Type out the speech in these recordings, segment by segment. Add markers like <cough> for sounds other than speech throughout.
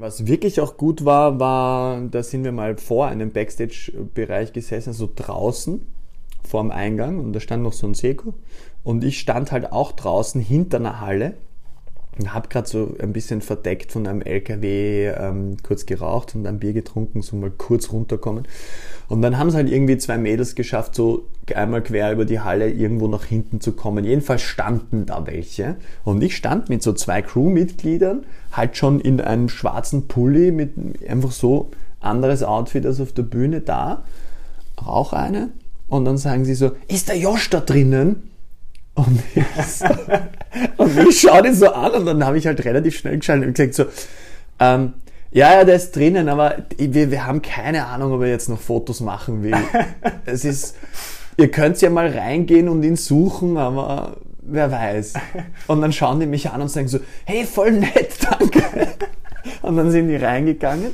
Was wirklich auch gut war, war, da sind wir mal vor einem Backstage-Bereich gesessen, so draußen vorm Eingang und da stand noch so ein Seko und ich stand halt auch draußen hinter einer Halle und habe gerade so ein bisschen verdeckt von einem LKW ähm, kurz geraucht und ein Bier getrunken, so mal kurz runterkommen. Und dann haben es halt irgendwie zwei Mädels geschafft, so einmal quer über die Halle irgendwo nach hinten zu kommen. Jedenfalls standen da welche. Und ich stand mit so zwei Crewmitgliedern, halt schon in einem schwarzen Pulli mit einfach so anderes Outfit als auf der Bühne da. Rauch eine. Und dann sagen sie so, ist der Josh da drinnen? Und ich, so, <laughs> und ich schaue den so an und dann habe ich halt relativ schnell geschaltet und gesagt so, ähm, ja, ja, der ist drinnen, aber wir, wir haben keine Ahnung, ob er jetzt noch Fotos machen will. <laughs> es ist, ihr könnt ja mal reingehen und ihn suchen, aber wer weiß. Und dann schauen die mich an und sagen so, hey, voll nett, <laughs> danke. Und dann sind die reingegangen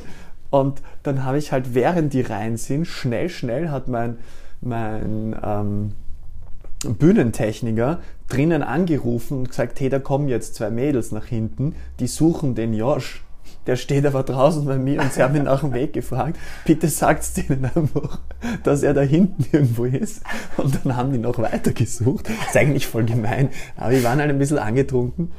und dann habe ich halt, während die rein sind, schnell, schnell hat mein, mein, ähm, Bühnentechniker drinnen angerufen und gesagt, hey, da kommen jetzt zwei Mädels nach hinten, die suchen den Josh. Der steht aber draußen bei mir und sie haben ihn nach dem Weg gefragt. Bitte sagt's denen einfach, dass er da hinten irgendwo ist. Und dann haben die noch weiter gesucht. ist eigentlich voll gemein. Aber die waren halt ein bisschen angetrunken.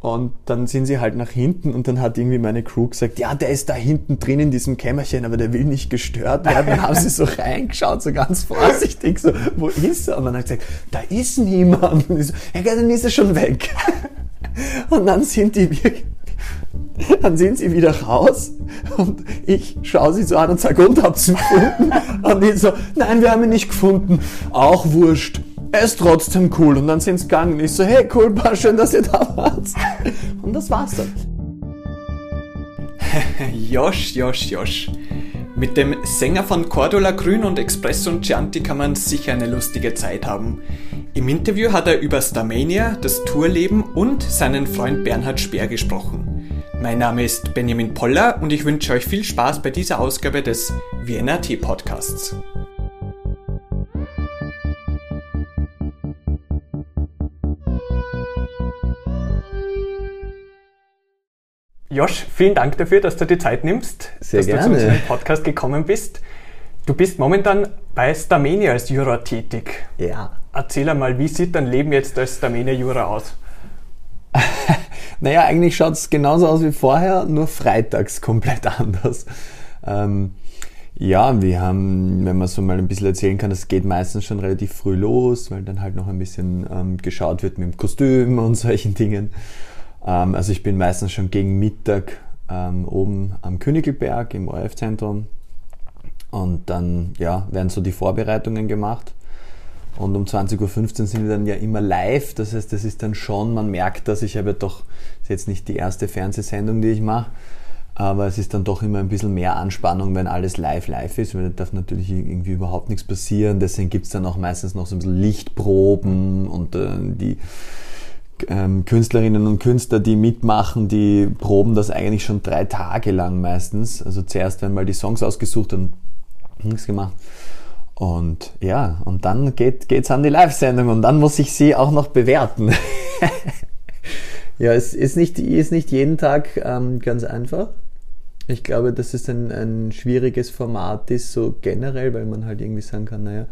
Und dann sind sie halt nach hinten und dann hat irgendwie meine Crew gesagt, ja, der ist da hinten drin in diesem Kämmerchen, aber der will nicht gestört werden. Dann haben sie so reingeschaut, so ganz vorsichtig, so, wo ist er? Und dann hat gesagt, da ist niemand. Und ich so, ja, dann ist er schon weg. Und dann sind die wirklich, <laughs> dann sind sie wieder raus und ich schaue sie so an und sage, und habt ihn gefunden? <laughs> Und die so, nein, wir haben ihn nicht gefunden. Auch wurscht er ist trotzdem cool. Und dann sind sie gegangen. Ich so, hey, cool, war schön, dass ihr da wart. <laughs> Und das war's dann. Josh, Josh, Josh. Mit dem Sänger von Cordula Grün und Espresso und Chianti kann man sicher eine lustige Zeit haben. Im Interview hat er über Starmania, das Tourleben und seinen Freund Bernhard Speer gesprochen. Mein Name ist Benjamin Poller und ich wünsche euch viel Spaß bei dieser Ausgabe des Vienna Tea Podcasts. Josh, vielen Dank dafür, dass du die Zeit nimmst, Sehr dass gerne. du zu unserem Podcast gekommen bist. Du bist momentan bei Starmania als Juror tätig. Ja. Erzähl einmal, wie sieht dein Leben jetzt als Starmania-Juror aus? <laughs> naja, eigentlich schaut es genauso aus wie vorher, nur freitags komplett <laughs> anders. Ähm, ja, wir haben, wenn man so mal ein bisschen erzählen kann, es geht meistens schon relativ früh los, weil dann halt noch ein bisschen ähm, geschaut wird mit dem Kostüm <laughs> und solchen Dingen. Ähm, also ich bin meistens schon gegen Mittag ähm, oben am Königelberg im ORF-Zentrum und dann ja, werden so die Vorbereitungen gemacht. Und um 20.15 Uhr sind wir dann ja immer live. Das heißt, das ist dann schon, man merkt, dass ich habe ja doch, das ist jetzt nicht die erste Fernsehsendung, die ich mache, aber es ist dann doch immer ein bisschen mehr Anspannung, wenn alles live live ist, weil da darf natürlich irgendwie überhaupt nichts passieren. Deswegen gibt es dann auch meistens noch so ein bisschen Lichtproben und äh, die ähm, Künstlerinnen und Künstler, die mitmachen, die proben das eigentlich schon drei Tage lang meistens. Also zuerst werden mal die Songs ausgesucht und nichts gemacht. Und ja, und dann geht es an die Live-Sendung und dann muss ich sie auch noch bewerten. <laughs> ja, es ist nicht, ist nicht jeden Tag ähm, ganz einfach. Ich glaube, dass es ein, ein schwieriges Format ist, so generell, weil man halt irgendwie sagen kann, naja,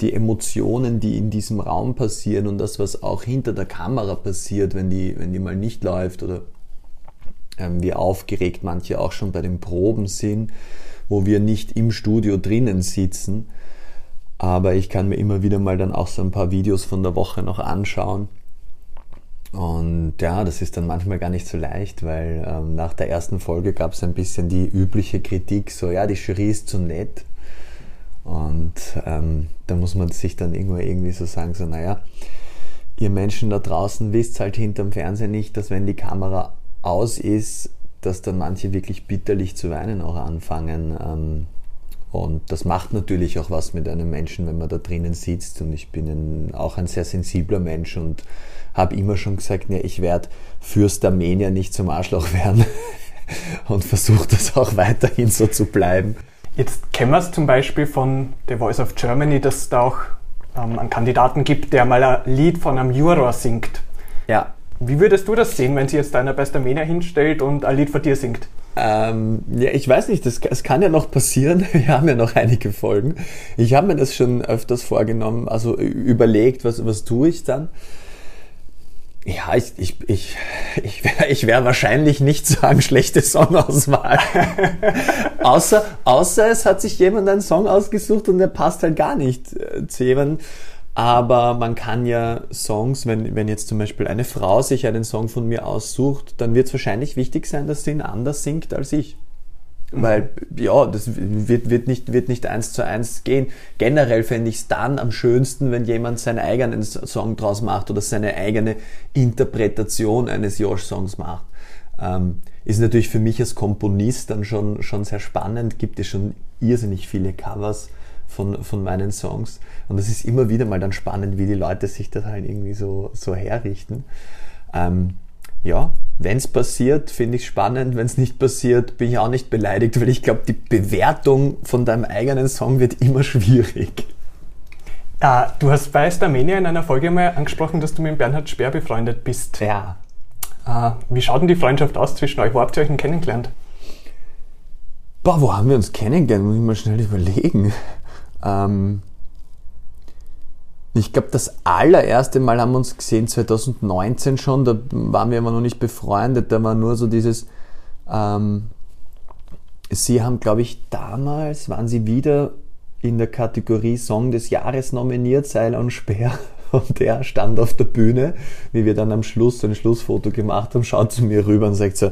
die Emotionen, die in diesem Raum passieren und das, was auch hinter der Kamera passiert, wenn die, wenn die mal nicht läuft oder ähm, wie aufgeregt manche auch schon bei den Proben sind, wo wir nicht im Studio drinnen sitzen. Aber ich kann mir immer wieder mal dann auch so ein paar Videos von der Woche noch anschauen. Und ja, das ist dann manchmal gar nicht so leicht, weil ähm, nach der ersten Folge gab es ein bisschen die übliche Kritik, so ja, die Jury ist zu nett. Und ähm, da muss man sich dann irgendwo irgendwie so sagen, so naja, ihr Menschen da draußen wisst halt hinterm Fernsehen nicht, dass wenn die Kamera aus ist, dass dann manche wirklich bitterlich zu weinen auch anfangen. Ähm, und das macht natürlich auch was mit einem Menschen, wenn man da drinnen sitzt. Und ich bin ein, auch ein sehr sensibler Mensch und habe immer schon gesagt, ja, ich werde Fürst Armenier nicht zum Arschloch werden. <laughs> und versuche das auch weiterhin so zu bleiben. Jetzt kennen wir es zum Beispiel von The Voice of Germany, dass es da auch ähm, einen Kandidaten gibt, der mal ein Lied von einem Juror singt. Ja. Wie würdest du das sehen, wenn sich jetzt einer bei Starmania hinstellt und ein Lied von dir singt? Ähm, ja, ich weiß nicht, das, das kann ja noch passieren. <laughs> Wir haben ja noch einige Folgen. Ich habe mir das schon öfters vorgenommen, also überlegt, was, was tue ich dann. Ja, ich, ich, ich, ich wäre ich wär wahrscheinlich nicht sagen, schlechte Songauswahl. <laughs> außer, außer es hat sich jemand einen Song ausgesucht und der passt halt gar nicht äh, zu jemandem. Aber man kann ja Songs, wenn, wenn jetzt zum Beispiel eine Frau sich einen Song von mir aussucht, dann wird es wahrscheinlich wichtig sein, dass sie ihn anders singt als ich. Mhm. Weil, ja, das wird, wird, nicht, wird nicht eins zu eins gehen. Generell fände ich es dann am schönsten, wenn jemand seinen eigenen Song draus macht oder seine eigene Interpretation eines Josh-Songs macht. Ähm, ist natürlich für mich als Komponist dann schon, schon sehr spannend. Gibt es schon irrsinnig viele Covers von, von meinen Songs. Und es ist immer wieder mal dann spannend, wie die Leute sich das halt irgendwie so, so herrichten. Ähm, ja, wenn es passiert, finde ich spannend. Wenn es nicht passiert, bin ich auch nicht beleidigt, weil ich glaube, die Bewertung von deinem eigenen Song wird immer schwierig. Ah, du hast bei Starmania in einer Folge mal angesprochen, dass du mit Bernhard Speer befreundet bist. Ja. Ah, wie schaut denn die Freundschaft aus zwischen euch? Wo habt ihr euch denn kennengelernt? Boah, wo haben wir uns kennengelernt? Muss ich mal schnell überlegen. Ähm, ich glaube, das allererste Mal haben wir uns gesehen 2019 schon, da waren wir aber noch nicht befreundet, da war nur so dieses, ähm, sie haben, glaube ich, damals, waren sie wieder in der Kategorie Song des Jahres nominiert, Seil und Speer. <laughs> Und der stand auf der Bühne, wie wir dann am Schluss ein Schlussfoto gemacht haben, schaut zu mir rüber und sagt so,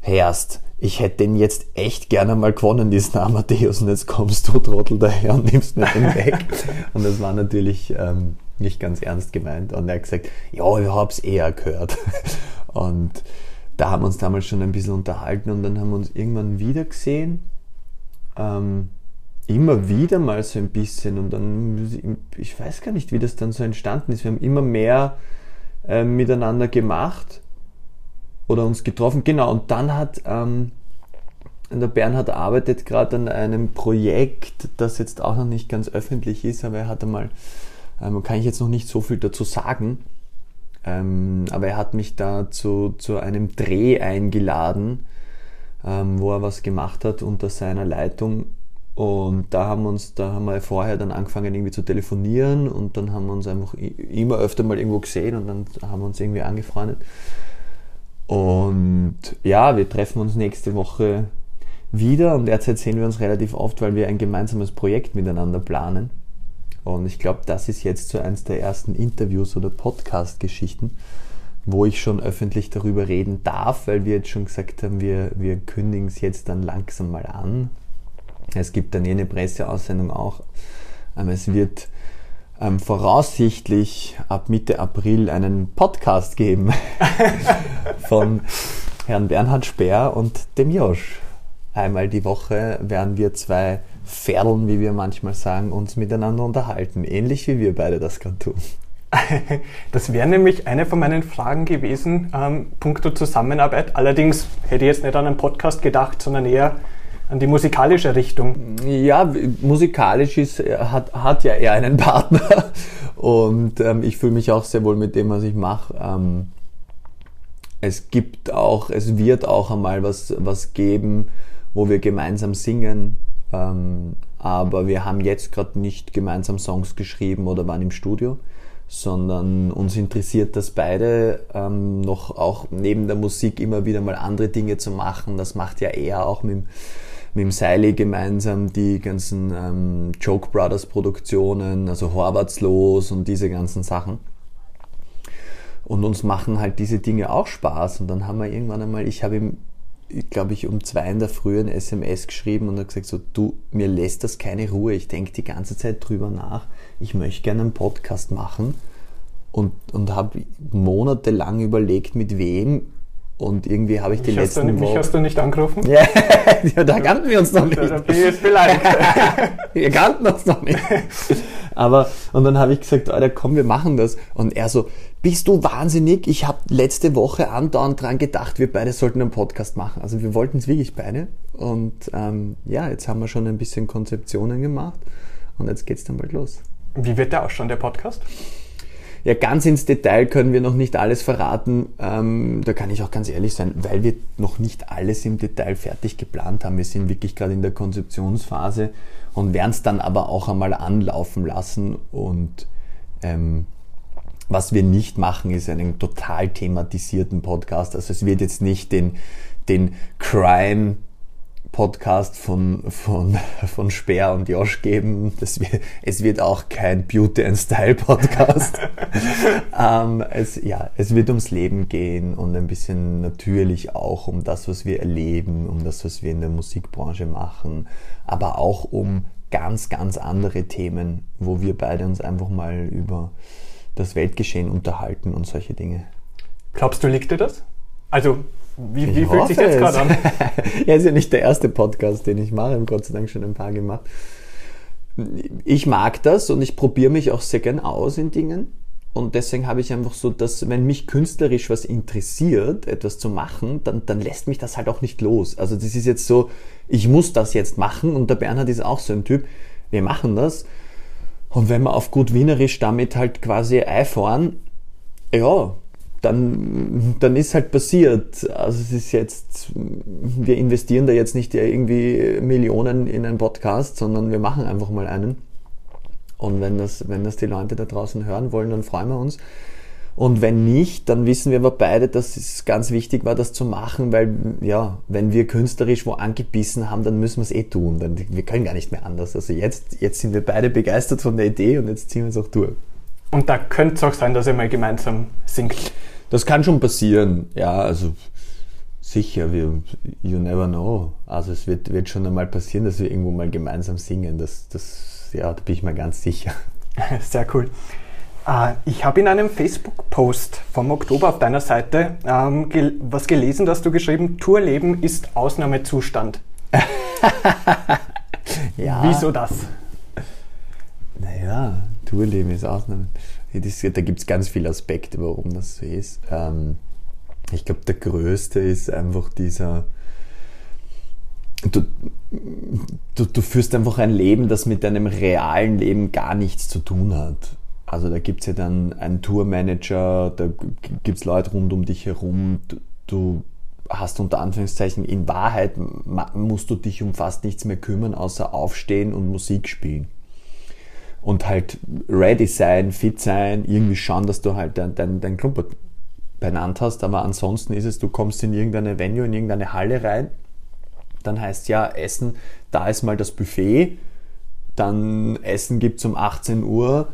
Herst, ich hätte den jetzt echt gerne mal gewonnen, diesen <laughs> Amadeus, und jetzt kommst du, Trottel, daher und nimmst mir den weg. <laughs> und das war natürlich ähm, nicht ganz ernst gemeint. Und er hat gesagt, ja, ich hab's eher gehört. <laughs> und da haben wir uns damals schon ein bisschen unterhalten und dann haben wir uns irgendwann wieder gesehen. Ähm, immer wieder mal so ein bisschen und dann, ich weiß gar nicht, wie das dann so entstanden ist. Wir haben immer mehr äh, miteinander gemacht oder uns getroffen. Genau, und dann hat ähm, der Bernhard arbeitet gerade an einem Projekt, das jetzt auch noch nicht ganz öffentlich ist, aber er hat einmal, ähm, kann ich jetzt noch nicht so viel dazu sagen, ähm, aber er hat mich da zu, zu einem Dreh eingeladen, ähm, wo er was gemacht hat unter seiner Leitung. Und da haben wir uns, da haben wir vorher dann angefangen irgendwie zu telefonieren und dann haben wir uns einfach immer öfter mal irgendwo gesehen und dann haben wir uns irgendwie angefreundet. Und ja, wir treffen uns nächste Woche wieder und derzeit sehen wir uns relativ oft, weil wir ein gemeinsames Projekt miteinander planen. Und ich glaube, das ist jetzt so eins der ersten Interviews oder Podcast-Geschichten, wo ich schon öffentlich darüber reden darf, weil wir jetzt schon gesagt haben, wir, wir kündigen es jetzt dann langsam mal an. Es gibt dann eh eine Presseaussendung auch. Es wird ähm, voraussichtlich ab Mitte April einen Podcast geben <laughs> von Herrn Bernhard Speer und dem Josch. Einmal die Woche werden wir zwei Ferlen, wie wir manchmal sagen, uns miteinander unterhalten. Ähnlich wie wir beide das gerade tun. <laughs> Das wäre nämlich eine von meinen Fragen gewesen, ähm, puncto Zusammenarbeit. Allerdings hätte ich jetzt nicht an einen Podcast gedacht, sondern eher an die musikalische Richtung. Ja, musikalisch ist, hat, hat ja er einen <laughs> Partner und ähm, ich fühle mich auch sehr wohl mit dem, was ich mache. Ähm, es gibt auch, es wird auch einmal was, was geben, wo wir gemeinsam singen, ähm, aber wir haben jetzt gerade nicht gemeinsam Songs geschrieben oder waren im Studio, sondern uns interessiert das beide ähm, noch auch neben der Musik immer wieder mal andere Dinge zu machen. Das macht ja er auch mit mit dem Seili gemeinsam die ganzen ähm, Joke Brothers Produktionen, also Horvatslos und diese ganzen Sachen. Und uns machen halt diese Dinge auch Spaß. Und dann haben wir irgendwann einmal, ich habe ihm, glaube ich, um zwei in der Früh ein SMS geschrieben und habe gesagt, so, du, mir lässt das keine Ruhe. Ich denke die ganze Zeit drüber nach. Ich möchte gerne einen Podcast machen. Und, und habe monatelang überlegt, mit wem und irgendwie habe ich die letzten Wochen... Mich hast du nicht angerufen? ja, <laughs> da kannten wir uns noch nicht. Beleidigt. <laughs> wir kannten uns noch nicht. Aber, und dann habe ich gesagt, Alter, komm, wir machen das. Und er so, bist du wahnsinnig? Ich habe letzte Woche andauernd dran gedacht, wir beide sollten einen Podcast machen. Also wir wollten es wirklich beide. Und ähm, ja, jetzt haben wir schon ein bisschen Konzeptionen gemacht. Und jetzt geht es dann bald los. Wie wird der ausschauen, der Podcast? Ja, ganz ins Detail können wir noch nicht alles verraten. Ähm, da kann ich auch ganz ehrlich sein, weil wir noch nicht alles im Detail fertig geplant haben. Wir sind wirklich gerade in der Konzeptionsphase und werden es dann aber auch einmal anlaufen lassen. Und ähm, was wir nicht machen, ist einen total thematisierten Podcast. Also es wird jetzt nicht den, den Crime Podcast von, von, von Speer und Josh geben. Das wird, es wird auch kein Beauty and Style Podcast. <laughs> ähm, es, ja, es wird ums Leben gehen und ein bisschen natürlich auch um das, was wir erleben, um das, was wir in der Musikbranche machen, aber auch um ganz, ganz andere Themen, wo wir beide uns einfach mal über das Weltgeschehen unterhalten und solche Dinge. Glaubst du, liegt dir das? Also wie, wie fühlt sich das gerade an? ja, <laughs> ist ja nicht der erste Podcast, den ich mache. Ich habe Gott sei Dank schon ein paar gemacht. Ich mag das und ich probiere mich auch sehr gern aus in Dingen. Und deswegen habe ich einfach so, dass wenn mich künstlerisch was interessiert, etwas zu machen, dann, dann lässt mich das halt auch nicht los. Also das ist jetzt so, ich muss das jetzt machen und der Bernhard ist auch so ein Typ, wir machen das. Und wenn wir auf gut Wienerisch damit halt quasi einfahren, ja, dann, dann ist halt passiert. Also es ist jetzt, wir investieren da jetzt nicht irgendwie Millionen in einen Podcast, sondern wir machen einfach mal einen. Und wenn das, wenn das die Leute da draußen hören wollen, dann freuen wir uns. Und wenn nicht, dann wissen wir aber beide, dass es ganz wichtig war, das zu machen, weil, ja, wenn wir künstlerisch wo angebissen haben, dann müssen wir es eh tun. Dann, wir können gar nicht mehr anders. Also jetzt, jetzt sind wir beide begeistert von der Idee und jetzt ziehen wir es auch durch. Und da könnte es auch sein, dass ihr mal gemeinsam singt. Das kann schon passieren, ja, also sicher, wir, you never know. Also es wird, wird schon einmal passieren, dass wir irgendwo mal gemeinsam singen. Das, das, ja, da bin ich mir ganz sicher. <laughs> Sehr cool. Uh, ich habe in einem Facebook-Post vom Oktober auf deiner Seite ähm, gel was gelesen, dass du geschrieben, Tourleben ist Ausnahmezustand. <laughs> ja. Wieso das? Naja, Tourleben ist Ausnahmezustand. Das, da gibt es ganz viele Aspekte, warum das so ist. Ähm, ich glaube, der größte ist einfach dieser. Du, du, du führst einfach ein Leben, das mit deinem realen Leben gar nichts zu tun hat. Also da gibt es ja dann einen Tourmanager, da gibt es Leute rund um dich herum. Du, du hast unter Anführungszeichen, in Wahrheit musst du dich um fast nichts mehr kümmern, außer aufstehen und Musik spielen und halt ready sein, fit sein, irgendwie schauen, dass du halt dein, dein, dein Klumpert benannt hast. Aber ansonsten ist es, du kommst in irgendeine Venue, in irgendeine Halle rein, dann heißt ja, Essen, da ist mal das Buffet, dann Essen gibt es um 18 Uhr,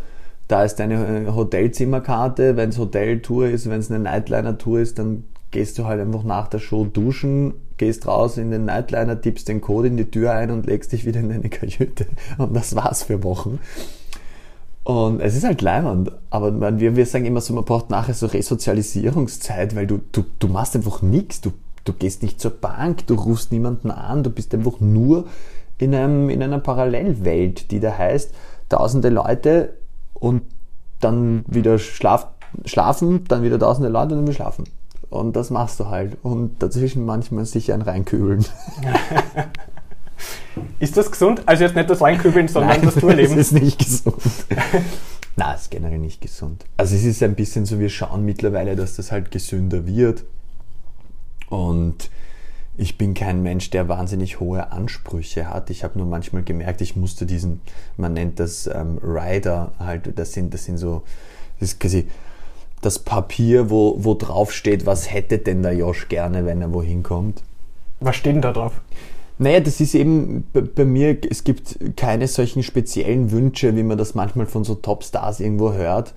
da ist deine äh, Hotelzimmerkarte, wenn es Hoteltour ist, wenn es eine Nightliner-Tour ist, dann gehst du halt einfach nach der Show duschen, gehst raus in den Nightliner, tippst den Code in die Tür ein und legst dich wieder in deine Kajüte. <laughs> Und das war's für Wochen. Und es ist halt leimend, aber man, wir, wir sagen immer so, man braucht nachher so Resozialisierungszeit, weil du, du, du machst einfach nichts, du, du gehst nicht zur Bank, du rufst niemanden an, du bist einfach nur in, einem, in einer Parallelwelt, die da heißt, tausende Leute und dann wieder schlaf, schlafen, dann wieder tausende Leute und dann wieder schlafen. Und das machst du halt. Und dazwischen manchmal sich ein reinkühlen. <laughs> <laughs> Ist das gesund? Also jetzt nicht das Reinkübeln, <laughs> sondern Nein, das Tourleben. Das ist nicht gesund. <laughs> Nein, ist generell nicht gesund. Also es ist ein bisschen so, wir schauen mittlerweile, dass das halt gesünder wird. Und ich bin kein Mensch, der wahnsinnig hohe Ansprüche hat. Ich habe nur manchmal gemerkt, ich musste diesen, man nennt das ähm, Rider halt, das sind, das sind so, das ist quasi das Papier, wo, wo drauf steht, was hätte denn der Josh gerne, wenn er wohin kommt. Was steht denn da drauf? Naja, das ist eben bei mir, es gibt keine solchen speziellen Wünsche, wie man das manchmal von so Topstars irgendwo hört.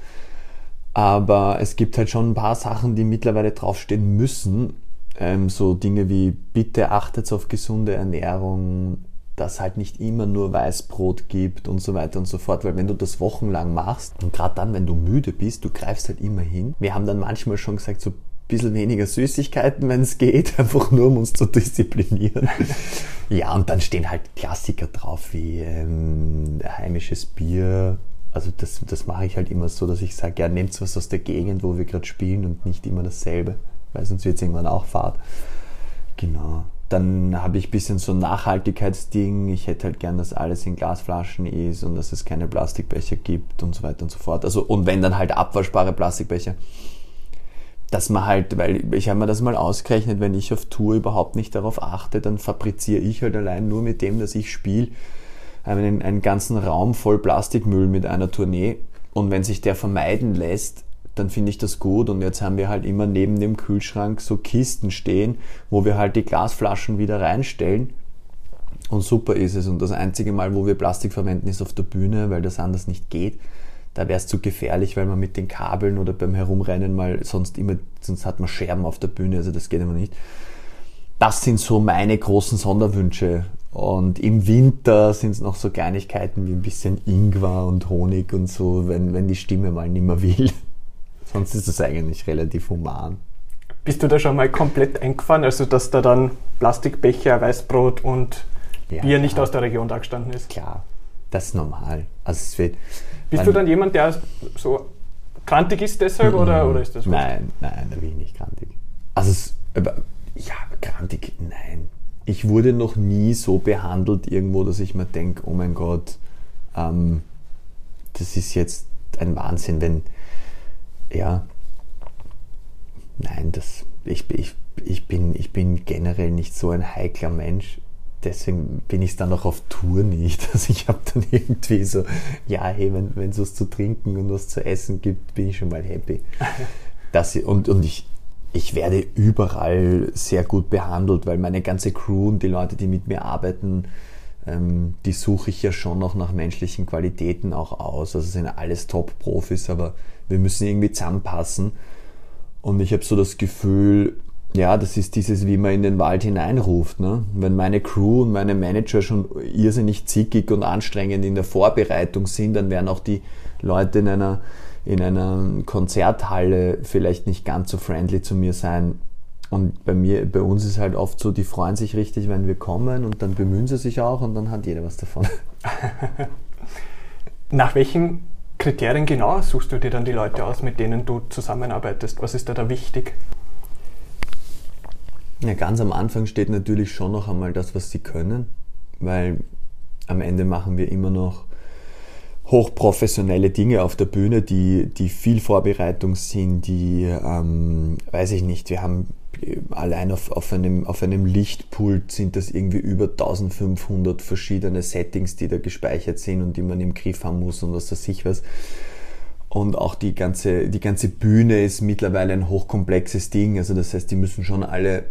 Aber es gibt halt schon ein paar Sachen, die mittlerweile draufstehen müssen. Ähm, so Dinge wie bitte achtet auf gesunde Ernährung, dass halt nicht immer nur Weißbrot gibt und so weiter und so fort, weil wenn du das wochenlang machst und gerade dann, wenn du müde bist, du greifst halt immer hin. Wir haben dann manchmal schon gesagt, so bisschen weniger Süßigkeiten, wenn es geht, <laughs> einfach nur um uns zu disziplinieren. <laughs> ja, und dann stehen halt Klassiker drauf wie ähm, heimisches Bier. Also das, das mache ich halt immer so, dass ich sage, ja, nehmt was aus der Gegend, wo wir gerade spielen und nicht immer dasselbe, weil sonst wird es irgendwann auch Fahrt. Genau. dann habe ich ein bisschen so ein Nachhaltigkeitsding. Ich hätte halt gern, dass alles in Glasflaschen ist und dass es keine Plastikbecher gibt und so weiter und so fort. Also, und wenn dann halt abwaschbare Plastikbecher. Dass man halt, weil ich habe mir das mal ausgerechnet, wenn ich auf Tour überhaupt nicht darauf achte, dann fabriziere ich halt allein nur mit dem, dass ich spiele, einen, einen ganzen Raum voll Plastikmüll mit einer Tournee. Und wenn sich der vermeiden lässt, dann finde ich das gut. Und jetzt haben wir halt immer neben dem Kühlschrank so Kisten stehen, wo wir halt die Glasflaschen wieder reinstellen. Und super ist es. Und das einzige Mal, wo wir Plastik verwenden, ist auf der Bühne, weil das anders nicht geht. Da wäre es zu gefährlich, weil man mit den Kabeln oder beim Herumrennen mal sonst immer, sonst hat man Scherben auf der Bühne, also das geht immer nicht. Das sind so meine großen Sonderwünsche. Und im Winter sind es noch so Kleinigkeiten wie ein bisschen Ingwer und Honig und so, wenn, wenn die Stimme mal nicht mehr will. <laughs> Sonst ist es eigentlich relativ human. Bist du da schon mal komplett eingefahren, also dass da dann Plastikbecher, Weißbrot und ja, Bier nicht aus der Region da gestanden ist? Klar, das ist normal. Also es wird, Bist du dann jemand, der so krantig ist deshalb oder, oder ist das gut? Nein, nein, da bin ich nicht krantig. Also es, ja, krantig, nein. Ich wurde noch nie so behandelt irgendwo, dass ich mir denke, oh mein Gott, ähm, das ist jetzt ein Wahnsinn, wenn, ja, nein, das, ich, ich, ich, bin, ich bin generell nicht so ein heikler Mensch. Deswegen bin ich dann auch auf Tour nicht. <laughs> Also ich habe dann irgendwie so, ja, hey, wenn es was zu trinken und was zu essen gibt, bin ich schon mal happy. <laughs> Das, und, und ich, ich werde überall sehr gut behandelt, weil meine ganze Crew und die Leute, die mit mir arbeiten, ähm, die suche ich ja schon noch nach menschlichen Qualitäten auch aus. Also sind alles Top-Profis, aber wir müssen irgendwie zusammenpassen. Und ich habe so das Gefühl, ja, das ist dieses, wie man in den Wald hineinruft. Ne? Wenn meine Crew und meine Manager schon irrsinnig zickig und anstrengend in der Vorbereitung sind, dann werden auch die Leute in einer, in einer Konzerthalle vielleicht nicht ganz so friendly zu mir sein. Und bei mir, bei uns ist halt oft so, die freuen sich richtig, wenn wir kommen und dann bemühen sie sich auch und dann hat jeder was davon. <laughs> Nach welchen Kriterien genau suchst du dir dann die Leute aus, mit denen du zusammenarbeitest? Was ist da da wichtig? Ja, ganz am Anfang steht natürlich schon noch einmal das, was sie können, weil am Ende machen wir immer noch hochprofessionelle Dinge auf der Bühne, die, die viel Vorbereitung sind, die, ähm, weiß ich nicht, wir haben allein auf, auf, einem, auf einem Lichtpult sind das irgendwie über 1500 verschiedene Settings, die da gespeichert sind und die man im Griff haben muss und was weiß ich was. Und auch die ganze, die ganze Bühne ist mittlerweile ein hochkomplexes Ding. Also das heißt, die müssen schon alle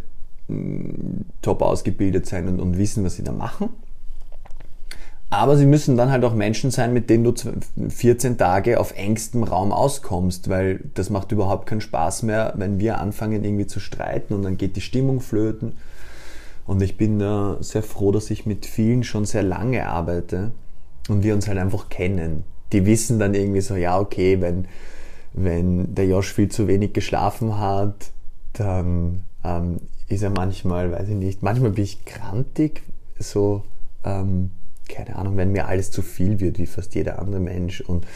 top ausgebildet sein und, und wissen, was sie da machen. Aber sie müssen dann halt auch Menschen sein, mit denen du 14 Tage auf engstem Raum auskommst, weil das macht überhaupt keinen Spaß mehr, wenn wir anfangen irgendwie zu streiten und dann geht die Stimmung flöten. Und ich bin äh, sehr froh, dass ich mit vielen schon sehr lange arbeite und wir uns halt einfach kennen. Die wissen dann irgendwie so, ja, okay, wenn, wenn der Josh viel zu wenig geschlafen hat, dann ähm, ist er manchmal, weiß ich nicht, manchmal bin ich krantig, so, ähm, keine Ahnung, wenn mir alles zu viel wird, wie fast jeder andere Mensch und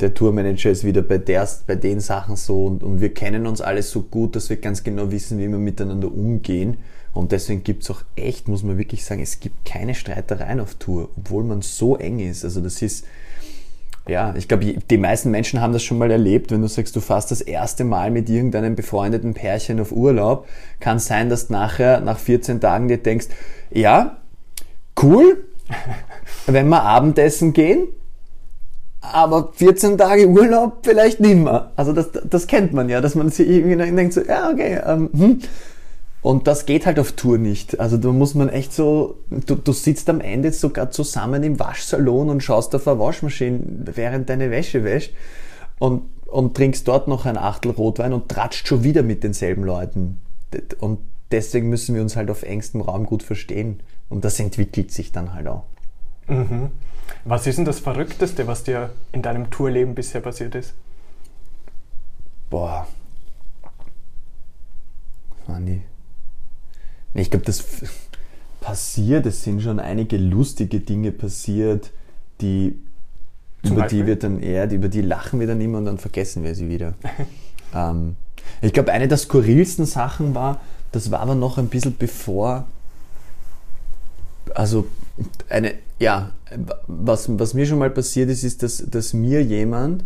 der Tourmanager ist wieder bei, der, bei den Sachen so und, und wir kennen uns alles so gut, dass wir ganz genau wissen, wie wir miteinander umgehen. Und deswegen gibt es auch echt, muss man wirklich sagen, es gibt keine Streitereien auf Tour, obwohl man so eng ist. Also das ist, ja, ich glaube, die meisten Menschen haben das schon mal erlebt, wenn du sagst, du fährst das erste Mal mit irgendeinem befreundeten Pärchen auf Urlaub, kann sein, dass nachher, nach 14 Tagen dir denkst, ja, cool, <laughs> wenn wir Abendessen gehen, aber 14 Tage Urlaub vielleicht nicht mehr. Also das, das kennt man ja, dass man sich irgendwie denkt so, ja, okay, ähm, hm. Und das geht halt auf Tour nicht. Also da muss man echt so, du, du sitzt am Ende sogar zusammen im Waschsalon und schaust auf eine Waschmaschine, während deine Wäsche wäscht und, und trinkst dort noch ein Achtel Rotwein und tratscht schon wieder mit denselben Leuten. Und deswegen müssen wir uns halt auf engstem Raum gut verstehen. Und das entwickelt sich dann halt auch. Mhm. Was ist denn das Verrückteste, was dir in deinem Tourleben bisher passiert ist? Boah. Manni. Ich glaube, das passiert, es sind schon einige lustige Dinge passiert, die Zum über Beispiel? die wir dann eher, über die lachen wir dann immer und dann vergessen wir sie wieder. <laughs> ähm, ich glaube, eine der skurrilsten Sachen war, das war aber noch ein bisschen bevor also eine, ja, was, was mir schon mal passiert ist, ist, dass, dass mir jemand,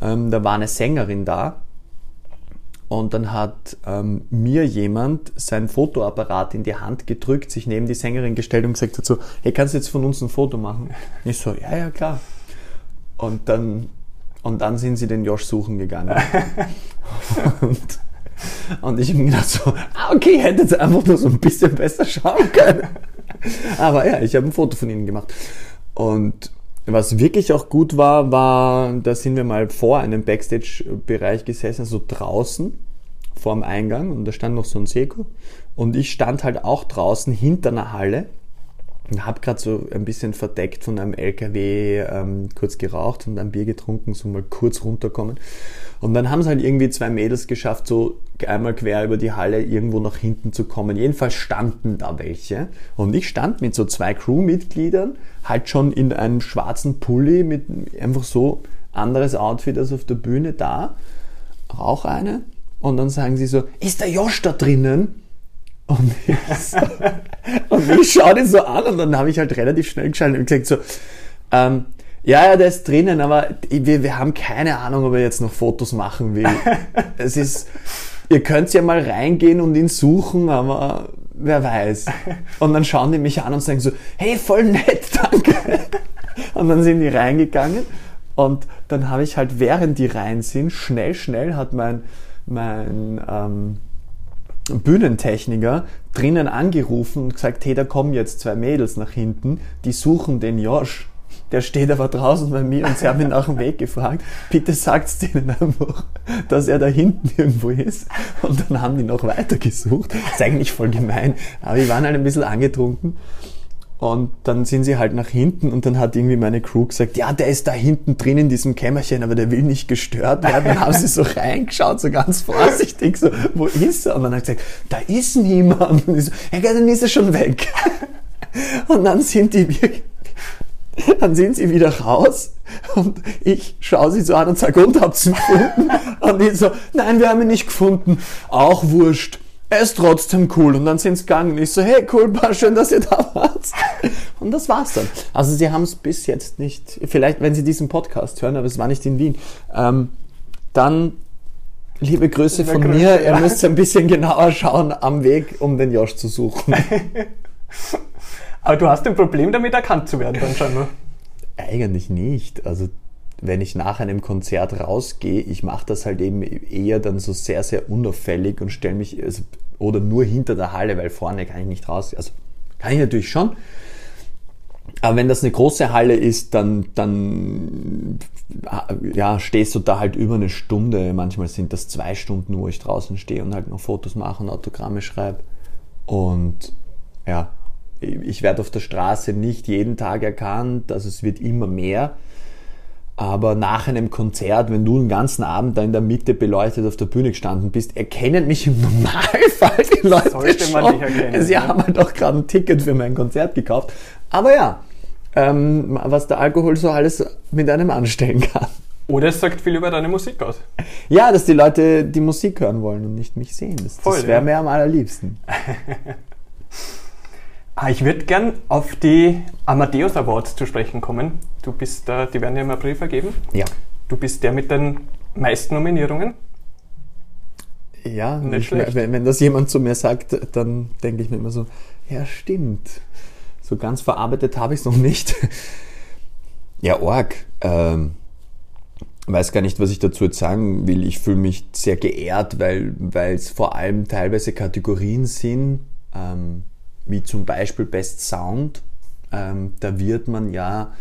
ähm, da war eine Sängerin da und dann hat ähm, mir jemand sein Fotoapparat in die Hand gedrückt, sich neben die Sängerin gestellt und gesagt hat so, hey, kannst du jetzt von uns ein Foto machen? Ich so, ja, ja, klar. Und dann, und dann sind sie den Josh suchen gegangen. <laughs> und, und ich habe mir gedacht so, ah, okay, hätte jetzt einfach nur so ein bisschen besser schauen können. Aber ja, ich habe ein Foto von ihnen gemacht. Und was wirklich auch gut war, war, da sind wir mal vor einem Backstage-Bereich gesessen, also draußen vorm Eingang und da stand noch so ein Seko und ich stand halt auch draußen hinter einer Halle und habe gerade so ein bisschen verdeckt von einem LKW ähm, kurz geraucht und ein Bier getrunken, so mal kurz runterkommen. Und dann haben es halt irgendwie zwei Mädels geschafft, so einmal quer über die Halle irgendwo nach hinten zu kommen. Jedenfalls standen da welche. Und ich stand mit so zwei Crewmitgliedern, halt schon in einem schwarzen Pulli mit einfach so anderes Outfit als auf der Bühne da. Rauch eine. Und dann sagen sie so, ist der Josh da drinnen? Und ich, so, <laughs> und ich schaue den so an und dann habe ich halt relativ schnell geschaltet und gesagt so, ähm, ja, ja, der ist drinnen, aber wir, wir haben keine Ahnung, ob er jetzt noch Fotos machen will. <laughs> es ist, ihr könnt ja mal reingehen und ihn suchen, aber wer weiß. Und dann schauen die mich an und sagen so, hey, voll nett, <laughs> danke. Und dann sind die reingegangen und dann habe ich halt, während die rein sind, schnell, schnell hat mein, mein ähm, Bühnentechniker drinnen angerufen und gesagt, hey, da kommen jetzt zwei Mädels nach hinten, die suchen den Josh. Der steht aber draußen bei mir und sie haben ihn nach dem Weg gefragt. Bitte sagt's denen einfach, dass er da hinten irgendwo ist. Und dann haben die noch weiter gesucht. ist eigentlich voll gemein. Aber die waren halt ein bisschen angetrunken. Und dann sind sie halt nach hinten und dann hat irgendwie meine Crew gesagt, ja, der ist da hinten drin in diesem Kämmerchen, aber der will nicht gestört werden. Dann haben sie so reingeschaut, so ganz vorsichtig, so, wo ist er? Und dann hat gesagt, da ist niemand. Und ich so, ja, dann ist er schon weg. <laughs> Und dann sind die wirklich, dann sind sie wieder raus und ich schaue sie so an und sage, und habt ihr ihn gefunden? Und die so, nein, wir haben ihn nicht gefunden. Auch wurscht er ist trotzdem cool. Und dann sind sie gegangen. Ich so, hey, cool, war schön, dass ihr da wart. Und das war's dann. Also sie haben es bis jetzt nicht, vielleicht wenn sie diesen Podcast hören, aber es war nicht in Wien. Ähm, dann liebe Grüße von Grüße, mir. Ja. Ihr müsst ein bisschen genauer schauen am Weg, um den Josh zu suchen. aber du hast ein Problem damit, erkannt zu werden dann schon, ne? Eigentlich nicht. Also wenn ich nach einem Konzert rausgehe, ich mache das halt eben eher dann so sehr, sehr unauffällig und stelle mich, also, oder nur hinter der Halle, weil vorne kann ich nicht raus, also kann ich natürlich schon. Aber wenn das eine große Halle ist, dann, dann ja, stehst du da halt über eine Stunde. Manchmal sind das zwei Stunden, wo ich draußen stehe und halt noch Fotos mache und Autogramme schreibe. Und ja, ich werde auf der Straße nicht jeden Tag erkannt, also es wird immer mehr. Aber nach einem Konzert, wenn du den ganzen Abend da in der Mitte beleuchtet auf der Bühne gestanden bist, erkennen mich im Normalfall die Leute Sollte man schon. erkennen, Sie ja. haben halt auch gerade ein Ticket für mein Konzert gekauft. Aber ja, ähm, was der Alkohol so alles mit einem anstellen kann. Oder es sagt viel über deine Musik aus. Ja, dass die Leute die Musik hören wollen und nicht mich sehen. Das, das wäre ja. mir am allerliebsten. <laughs> Ah, ich würde gern auf die Amadeus Awards zu sprechen kommen. Du bist, äh, die werden ja im April vergeben. Ja. Du bist der mit den meisten Nominierungen. Ja, ich, wenn, wenn das jemand zu mir sagt, dann denke ich mir immer so, ja stimmt. So ganz verarbeitet habe ich es noch nicht. ja, Org. Ähm, weiß gar nicht, was ich dazu jetzt sagen will. Ich fühle mich sehr geehrt, weil es vor allem teilweise Kategorien sind. Ähm, wie zum Beispiel Best Sound. Ähm, da wird man ja,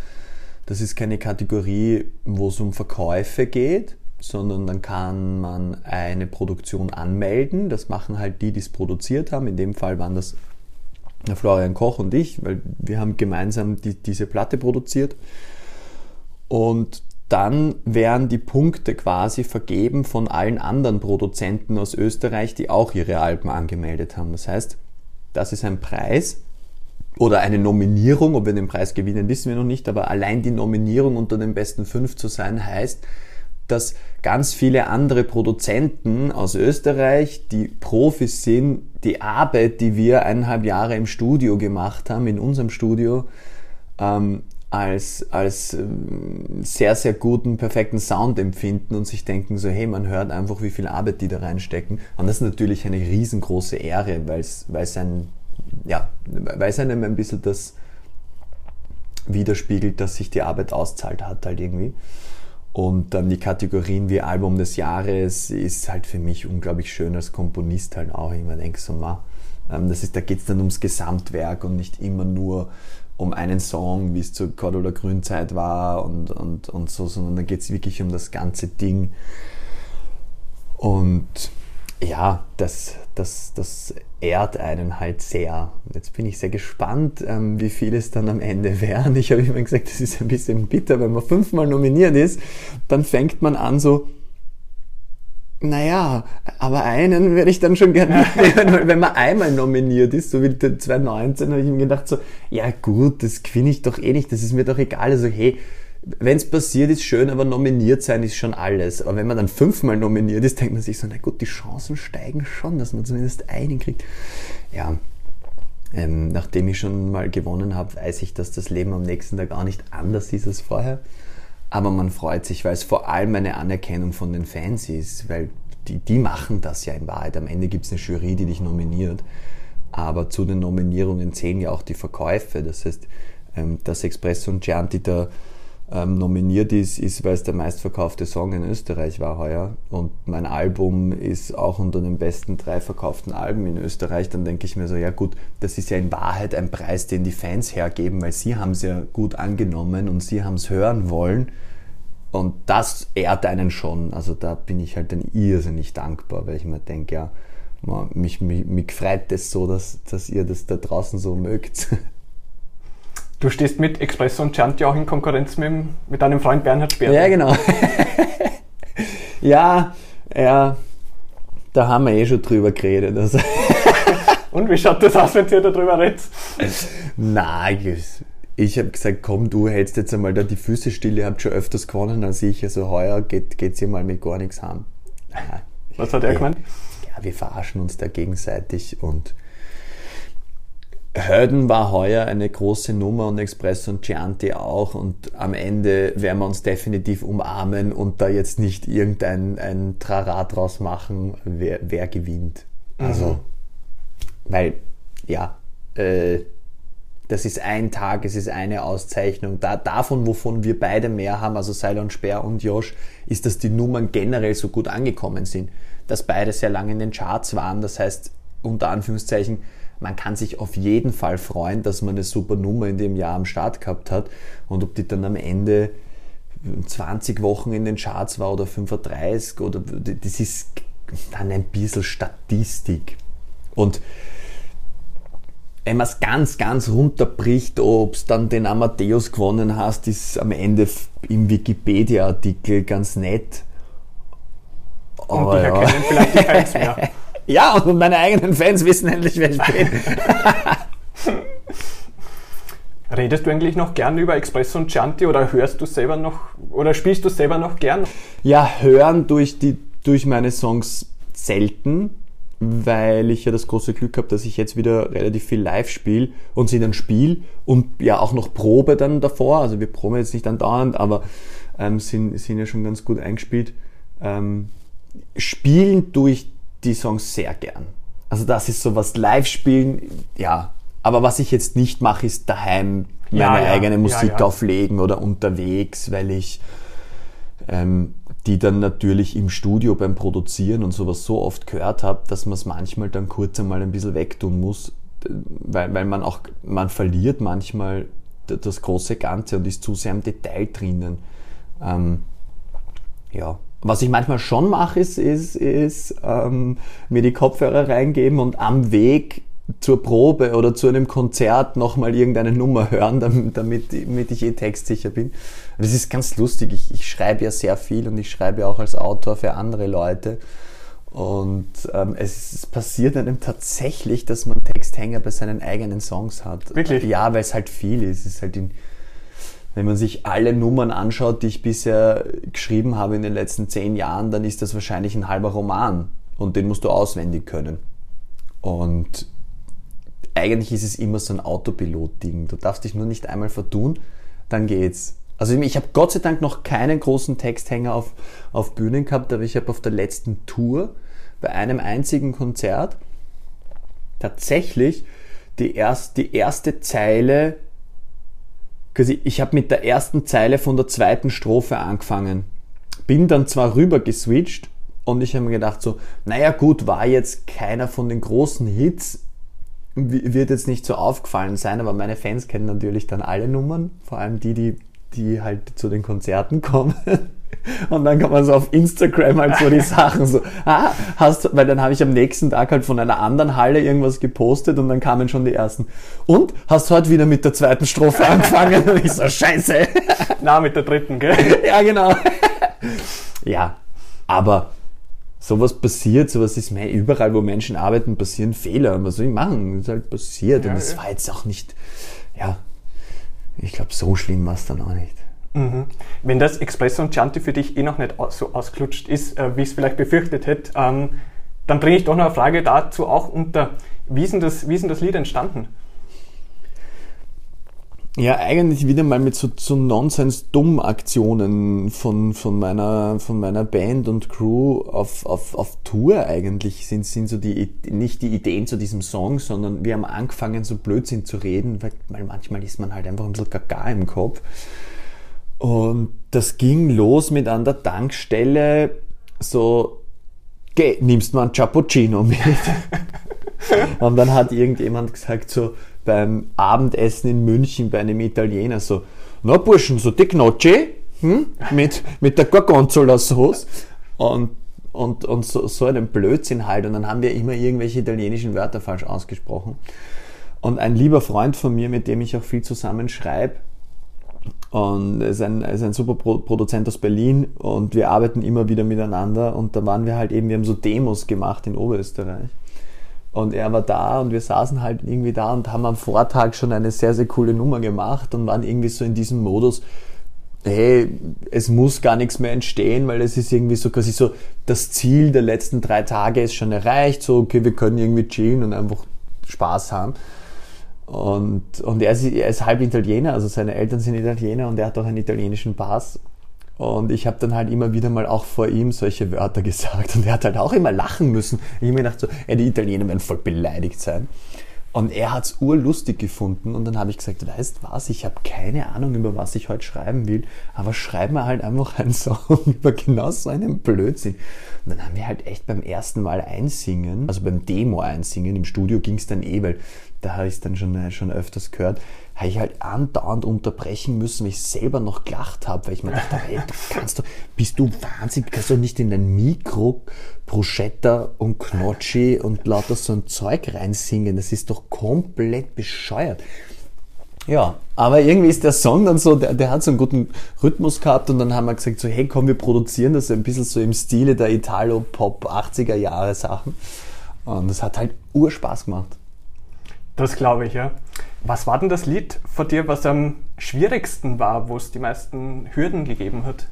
das ist keine Kategorie, wo es um Verkäufe geht, sondern dann kann man eine Produktion anmelden. Das machen halt die, die es produziert haben. In dem Fall waren das Florian Koch und ich, weil wir haben gemeinsam die, diese Platte produziert. Und dann werden die Punkte quasi vergeben von allen anderen Produzenten aus Österreich, die auch ihre Alben angemeldet haben. Das heißt, das ist ein Preis oder eine Nominierung. Ob wir den Preis gewinnen, wissen wir noch nicht, aber allein die Nominierung unter den besten fünf zu sein, heißt, dass ganz viele andere Produzenten aus Österreich, die Profis sind, die Arbeit, die wir eineinhalb Jahre im Studio gemacht haben, in unserem Studio, ähm, als, als ähm, sehr, sehr guten, perfekten Sound empfinden und sich denken so, hey, man hört einfach, wie viel Arbeit die da reinstecken. Und das ist natürlich eine riesengroße Ehre, weil es, weil es ein, ja, weil es einem ein bisschen das widerspiegelt, dass sich die Arbeit auszahlt hat halt irgendwie. Und dann die Kategorien wie Album des Jahres ist halt für mich unglaublich schön als Komponist halt auch. Ich denke so, ma, ähm, das ist, da geht es dann ums Gesamtwerk und nicht immer nur um einen Song, wie es zur Cordula Grünzeit war und, und, und so, sondern da geht es wirklich um das ganze Ding. Und ja, das, das, das ehrt einen halt sehr. Jetzt bin ich sehr gespannt, ähm, wie viele es dann am Ende <laughs> wären. Ich habe immer gesagt, das ist ein bisschen bitter, wenn man fünfmal nominiert ist, dann fängt man an so, naja, aber einen würde ich dann schon gerne <laughs> mitnehmen, weil wenn man einmal nominiert ist, so wie 2019, habe ich mir gedacht so, ja gut, das gewinne ich doch eh nicht, das ist mir doch egal. Also hey, wenn es passiert, ist schön, aber nominiert sein ist schon alles. Aber wenn man dann fünfmal nominiert ist, denkt man sich so, na gut, die Chancen steigen schon, dass man zumindest einen kriegt. Ja, ähm, nachdem ich schon mal gewonnen habe, weiß ich, dass das Leben am nächsten Tag auch nicht anders ist als vorher. Aber man freut sich, weil es vor allem eine Anerkennung von den Fans ist, weil die, die machen das ja in Wahrheit. Am Ende gibt es eine Jury, die dich nominiert. Aber zu den Nominierungen zählen ja auch die Verkäufe. Das heißt, ähm, dass Expresso und Gianti da ähm, nominiert ist, ist, weil es der meistverkaufte Song in Österreich war heuer. Und mein Album ist auch unter den besten drei verkauften Alben in Österreich. Dann denke ich mir so, ja gut, das ist ja in Wahrheit ein Preis, den die Fans hergeben, weil sie haben es ja gut angenommen und sie haben es hören wollen. Und das ehrt einen schon. Also da bin ich halt dann irrsinnig dankbar, weil ich mir denke, ja, mich, mich, mich freut das so, dass, dass ihr das da draußen so mögt. <laughs> Du stehst mit Expresso und Chianti auch in Konkurrenz mit, mit deinem Freund Bernhard Speer. Ja, genau. ja, ja, da haben wir eh schon drüber geredet. Also. <laughs> und wie schaut das aus, wenn ihr darüber redet? Nein, ich, ich habe gesagt, komm, du hältst jetzt einmal da die Füße still, ihr habt schon öfters gewonnen als ich, also heuer geht es hier mal mit gar nichts heim. Was hat er gemeint? Ja, wir verarschen uns da gegenseitig und Hölden war heuer eine große Nummer und Express und Chianti auch und am Ende werden wir uns definitiv umarmen und da jetzt nicht irgendein ein Trara draus machen, wer, wer gewinnt. Also, mhm. weil, ja, äh, das ist ein Tag, es ist eine Auszeichnung. Da, davon, wovon wir beide mehr haben, also und Speer und Josh, ist, dass die Nummern generell so gut angekommen sind. Dass beide sehr lange in den Charts waren. Das heißt, unter Anführungszeichen, man kann sich auf jeden Fall freuen, dass man eine super Nummer in dem Jahr am Start gehabt hat und ob die dann am Ende 20 Wochen in den Charts war oder 35 oder das ist dann ein bisschen Statistik. Und wenn man es ganz, ganz runterbricht, ob es dann den Amadeus gewonnen hast, ist am Ende im Wikipedia-Artikel ganz nett. Und dich ja. erkennen vielleicht die Fans mehr. <laughs> Ja, und meine eigenen Fans wissen endlich, wer ich bin. <laughs> Redest du eigentlich noch gern über Expresso und Chianti oder hörst du selber noch oder spielst du selber noch gern? Ja, hören durch, die, durch meine Songs selten, weil ich ja das große Glück habe, dass ich jetzt wieder relativ viel live spiele und sie dann spiele und ja auch noch probe dann davor. Also wir proben jetzt nicht andauernd, aber ähm, sind, sind ja schon ganz gut eingespielt. Ähm, spielen durch die Songs sehr gern. Also das ist so was Live-Spielen, ja. Aber was ich jetzt nicht mache, ist daheim meine ja. eigene Musik ja, auflegen oder unterwegs, weil ich ähm, die dann natürlich im Studio beim Produzieren und sowas so oft gehört habe, dass man es manchmal dann kurz einmal ein bisschen wegtun muss, weil, weil man auch, man verliert manchmal das große Ganze und ist zu sehr im Detail drinnen. Ähm, ja, was ich manchmal schon mache, ist, ist, ist ähm, mir die Kopfhörer reingeben und am Weg zur Probe oder zu einem Konzert nochmal irgendeine Nummer hören, damit, damit ich eh textsicher bin. Das ist ganz lustig. Ich, ich schreibe ja sehr viel und ich schreibe auch als Autor für andere Leute. Und ähm, es passiert einem tatsächlich, dass man Texthänger bei seinen eigenen Songs hat. Wirklich? Ja, weil es halt viel ist. Es ist halt in, wenn man sich alle Nummern anschaut, die ich bisher geschrieben habe in den letzten zehn Jahren, dann ist das wahrscheinlich ein halber Roman und den musst du auswendig können. Und eigentlich ist es immer so ein Autopilot-Ding. Du darfst dich nur nicht einmal vertun, dann geht's. Also ich habe Gott sei Dank noch keinen großen Texthänger auf, auf Bühnen gehabt, aber ich habe auf der letzten Tour bei einem einzigen Konzert tatsächlich die, erst, die erste Zeile, ich habe mit der ersten Zeile von der zweiten Strophe angefangen. Bin dann zwar rüber geswitcht und ich habe mir gedacht so, naja gut, war jetzt keiner von den großen Hits, wird jetzt nicht so aufgefallen sein, aber meine Fans kennen natürlich dann alle Nummern, vor allem die, die, die halt zu den Konzerten <laughs> kommen. Und dann kann man so auf Instagram halt so die <laughs> Sachen so, ah, hast, weil dann habe ich am nächsten Tag halt von einer anderen Halle irgendwas gepostet und dann kamen schon die ersten. Und hast heute wieder mit der zweiten Strophe <laughs> angefangen? Und ich so, scheiße. Na, mit der dritten, gell? <laughs> Ja, genau. Ja, aber sowas passiert, sowas ist mehr überall, wo Menschen arbeiten, passieren Fehler. Was soll ich machen? Das ist halt passiert. Ja, und es ja. war jetzt auch nicht, ja, ich glaube, so schlimm war es dann auch nicht. Mhm. Wenn das Expresso und Chianti für dich eh noch nicht so ausgelutscht ist, äh, wie ich es vielleicht befürchtet hätte, ähm, dann bringe ich doch noch eine Frage dazu auch unter. Wie ist denn das, wie ist denn das Lied entstanden? Ja, eigentlich wieder mal mit so, so Nonsens-Dumm-Aktionen von, von, meiner, von meiner Band und Crew auf, auf, auf Tour eigentlich sind, sind so die, nicht die Ideen zu diesem Song, sondern wir haben angefangen so Blödsinn zu reden, weil manchmal ist man halt einfach ein bisschen gaga im Kopf. Und das ging los mit an der Tankstelle so, geh, nimmst mal ein Cappuccino mit. <laughs> und dann hat irgendjemand gesagt so beim Abendessen in München bei einem Italiener so, na Burschen, so die Gnocchi hm? mit, mit der Gorgonzola-Sauce und, und, und so, so einen Blödsinn halt. Und dann haben wir immer irgendwelche italienischen Wörter falsch ausgesprochen. Und ein lieber Freund von mir, mit dem ich auch viel zusammen schreibe, und er ist ein, er ist ein super Produzent aus Berlin und wir arbeiten immer wieder miteinander und da waren wir halt eben, wir haben so Demos gemacht in Oberösterreich. Und er war da und wir saßen halt irgendwie da und haben am Vortag schon eine sehr, sehr coole Nummer gemacht und waren irgendwie so in diesem Modus, hey, es muss gar nichts mehr entstehen, weil es ist irgendwie so quasi so, das Ziel der letzten drei Tage ist schon erreicht, so, okay, wir können irgendwie chillen und einfach Spaß haben. Und, und er, ist, er ist halb Italiener, also seine Eltern sind Italiener und er hat auch einen italienischen Pass. Und ich habe dann halt immer wieder mal auch vor ihm solche Wörter <laughs> gesagt. Und er hat halt auch immer lachen müssen. Ich habe mir gedacht so, ey, die Italiener werden voll beleidigt sein. Und er hat's urlustig gefunden und dann habe ich gesagt, weißt was, ich habe keine Ahnung, über was ich heute schreiben will, aber schreib mir halt einfach <laughs> einen Song über genau so einen Blödsinn. Und dann haben wir halt echt beim ersten Mal einsingen, also beim Demo einsingen, im Studio ging's dann eh, weil da habe ich es dann schon, äh, schon öfters gehört, habe ich halt andauernd unterbrechen müssen, weil ich selber noch gelacht habe, weil ich mir dachte, ey, du kannst doch, bist du wahnsinnig, kannst du nicht in dein Mikro Bruschetta und Knotschi und lauter so ein Zeug reinsingen, das ist doch komplett bescheuert. Ja, aber irgendwie ist der Song dann so, der, der hat so einen guten Rhythmus gehabt und dann haben wir gesagt so, hey komm, wir produzieren das ein bisschen so im Stile der Italo-Pop 80er Jahre Sachen. Und das hat halt urspaß gemacht. Das glaube ich, ja. Was war denn das Lied vor dir, was am schwierigsten war, wo es die meisten Hürden gegeben hat?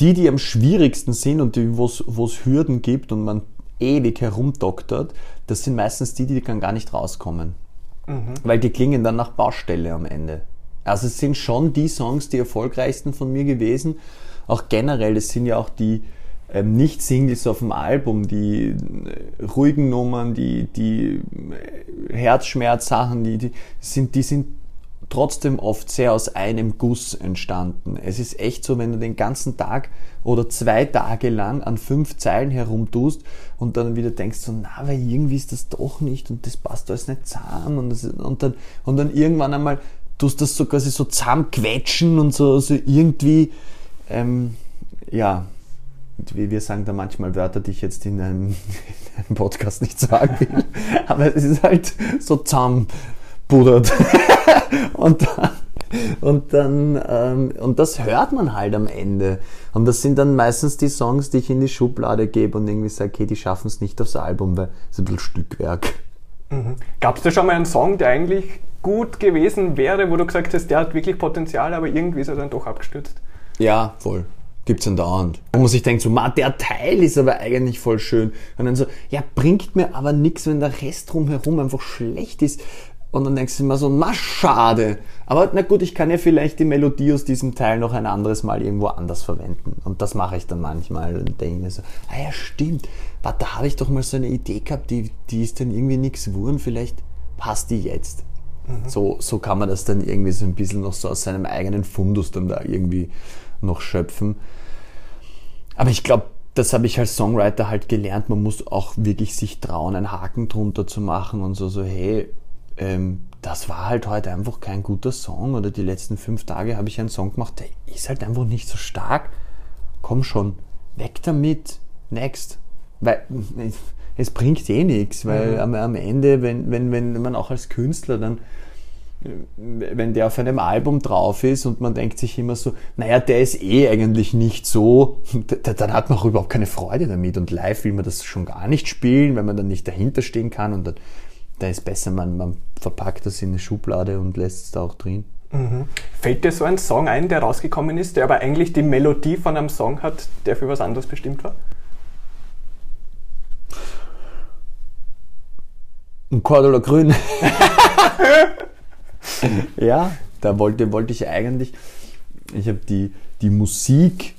Die, die am schwierigsten sind und wo es Hürden gibt und man ewig herumdoktert, das sind meistens die, die dann gar nicht rauskommen. Mhm. Weil die klingen dann nach Baustelle am Ende. Also es sind schon die Songs, die erfolgreichsten von mir gewesen. Auch generell, es sind ja auch die, ähm, nicht Singles auf dem Album, die äh, ruhigen Nummern, die, die äh, Herzschmerzsachen, die, die, sind, die sind trotzdem oft sehr aus einem Guss entstanden. Es ist echt so, wenn du den ganzen Tag oder zwei Tage lang an fünf Zeilen herumtust und dann wieder denkst so, na, weil irgendwie ist das doch nicht und das passt alles nicht zusammen und, das, und, dann, und dann irgendwann einmal tust das so quasi so zusammenquetschen und so, so irgendwie, ähm, ja, wir sagen da manchmal Wörter, die ich jetzt in einem, <laughs> in einem Podcast nicht sagen will. <laughs> Aber es ist halt so zusammenbuddert. <laughs> und dann, und dann, ähm, und das hört man halt am Ende. Und das sind dann meistens die Songs, die ich in die Schublade gebe und irgendwie sage, okay, die schaffen es nicht aufs Album, weil es ist ein bisschen Stückwerk. Mhm. Gab es da schon mal einen Song, der eigentlich gut gewesen wäre, wo du gesagt hast, der hat wirklich Potenzial, aber irgendwie ist er dann doch abgestürzt? Ja, voll. Gibt's dann dauernd. Wo man sich denkt, so, ma, der Teil ist aber eigentlich voll schön. Und dann so, ja, bringt mir aber nichts, wenn der Rest drumherum einfach schlecht ist. Und dann denkst du immer so, na schade. Aber na gut, ich kann ja vielleicht die Melodie aus diesem Teil noch ein anderes Mal irgendwo anders verwenden. Und das mache ich dann manchmal und denke mir so, ah ja, stimmt. Warte, da habe ich doch mal so eine Idee gehabt, die, die ist dann irgendwie nichts geworden. Vielleicht passt die jetzt. Mhm. So, so kann man das dann irgendwie so ein bisschen noch so aus seinem eigenen Fundus dann da irgendwie noch schöpfen. Aber ich glaube, das habe ich als Songwriter halt gelernt. Man muss auch wirklich sich trauen, einen Haken drunter zu machen und so, so, hey, ähm, das war halt heute einfach kein guter Song oder die letzten fünf Tage habe ich einen Song gemacht, der ist halt einfach nicht so stark. Komm schon, weg damit, next. Weil es bringt eh nichts, weil mhm. am, am, Ende, wenn, wenn, wenn man auch als Künstler dann wenn der auf einem Album drauf ist und man denkt sich immer so, naja, der ist eh eigentlich nicht so, <laughs> dann hat man auch überhaupt keine Freude damit und live will man das schon gar nicht spielen, wenn man dann nicht dahinter stehen kann und dann, da ist besser, man, man verpackt das in eine Schublade und lässt es da auch drin. Mhm. Fällt dir so ein Song ein, der rausgekommen ist, der aber eigentlich die Melodie von einem Song hat, der für was anderes bestimmt war? Ein Cordula Grün. <laughs> <laughs> <laughs> ja, da wollte, wollte ich eigentlich, ich habe die, die Musik,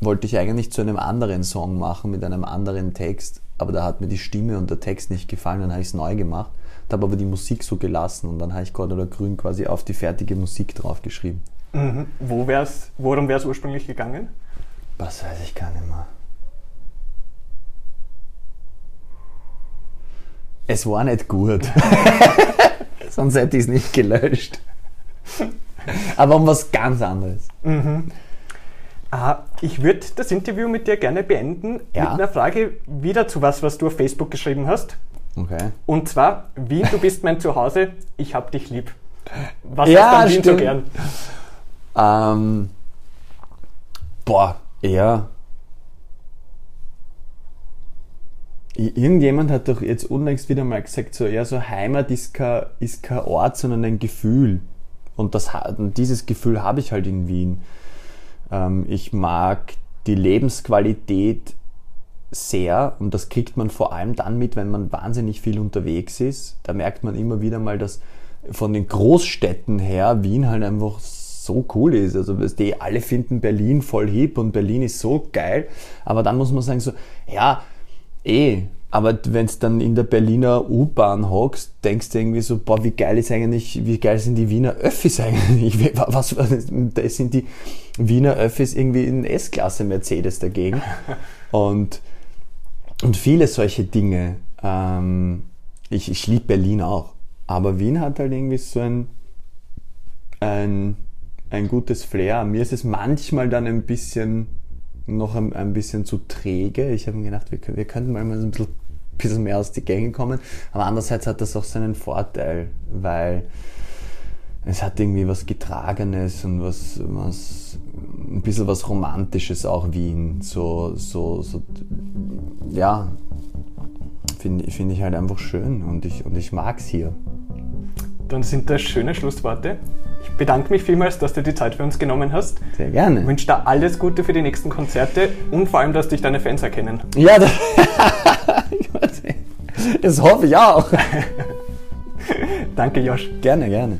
wollte ich eigentlich zu einem anderen Song machen mit einem anderen Text, aber da hat mir die Stimme und der Text nicht gefallen, dann habe ich es neu gemacht, habe aber die Musik so gelassen und dann habe ich Gott oder Grün quasi auf die fertige Musik draufgeschrieben. Mhm. Wo wär's, worum wäre es ursprünglich gegangen? Was weiß ich gar nicht mehr. Es war nicht gut. <laughs> <laughs> Sonst hätte ich es nicht gelöscht. Aber um was ganz anderes. Mhm. Ah, ich würde das Interview mit dir gerne beenden ja? mit einer Frage wieder zu was, was du auf Facebook geschrieben hast. Okay. Und zwar, Wien, du bist mein Zuhause, ich hab dich lieb. Was ja, hast du an Wien so gern? Ähm, boah, eher Irgendjemand hat doch jetzt unlängst wieder mal gesagt, so, ja, so Heimat ist kein, ist kein Ort, sondern ein Gefühl. Und, das, dieses Gefühl habe ich halt in Wien. Ähm, ich mag die Lebensqualität sehr und das kriegt man vor allem dann mit, wenn man wahnsinnig viel unterwegs ist. Da merkt man immer wieder mal, dass von den Großstädten her Wien halt einfach so cool ist. Also die alle finden Berlin voll hip und Berlin ist so geil. Aber dann muss man sagen so, ja, Eh, aber wenn du dann in der Berliner U-Bahn hockst, denkst du irgendwie so, boah, wie geil ist eigentlich, wie geil sind die Wiener Öffis <laughs> eigentlich? Was, da sind die Wiener Öffis irgendwie in S-Klasse Mercedes dagegen. <laughs> Und, und viele solche Dinge. Ähm, ich ich liebe Berlin auch. Aber Wien hat halt irgendwie so ein, ein, ein gutes Flair. Mir ist es manchmal dann ein bisschen noch ein, ein bisschen zu träge. Ich habe mir gedacht, wir, wir könnten mal ein bisschen, bisschen mehr aus die Gänge kommen. Aber andererseits hat das auch seinen Vorteil, weil es hat irgendwie was Getragenes und was, was ein bisschen was Romantisches auch Wien. So, so, so ja, finde find ich halt einfach schön und ich, und ich mag es hier. Dann sind das schöne Schlussworte. Ich bedanke mich vielmals, dass du die Zeit für uns genommen hast. Sehr gerne. Ich wünsche dir alles Gute für die nächsten Konzerte und vor allem, dass dich deine Fans erkennen. Ja, das, <laughs> das hoffe ich auch. <laughs> Danke, Josh. Gerne, gerne.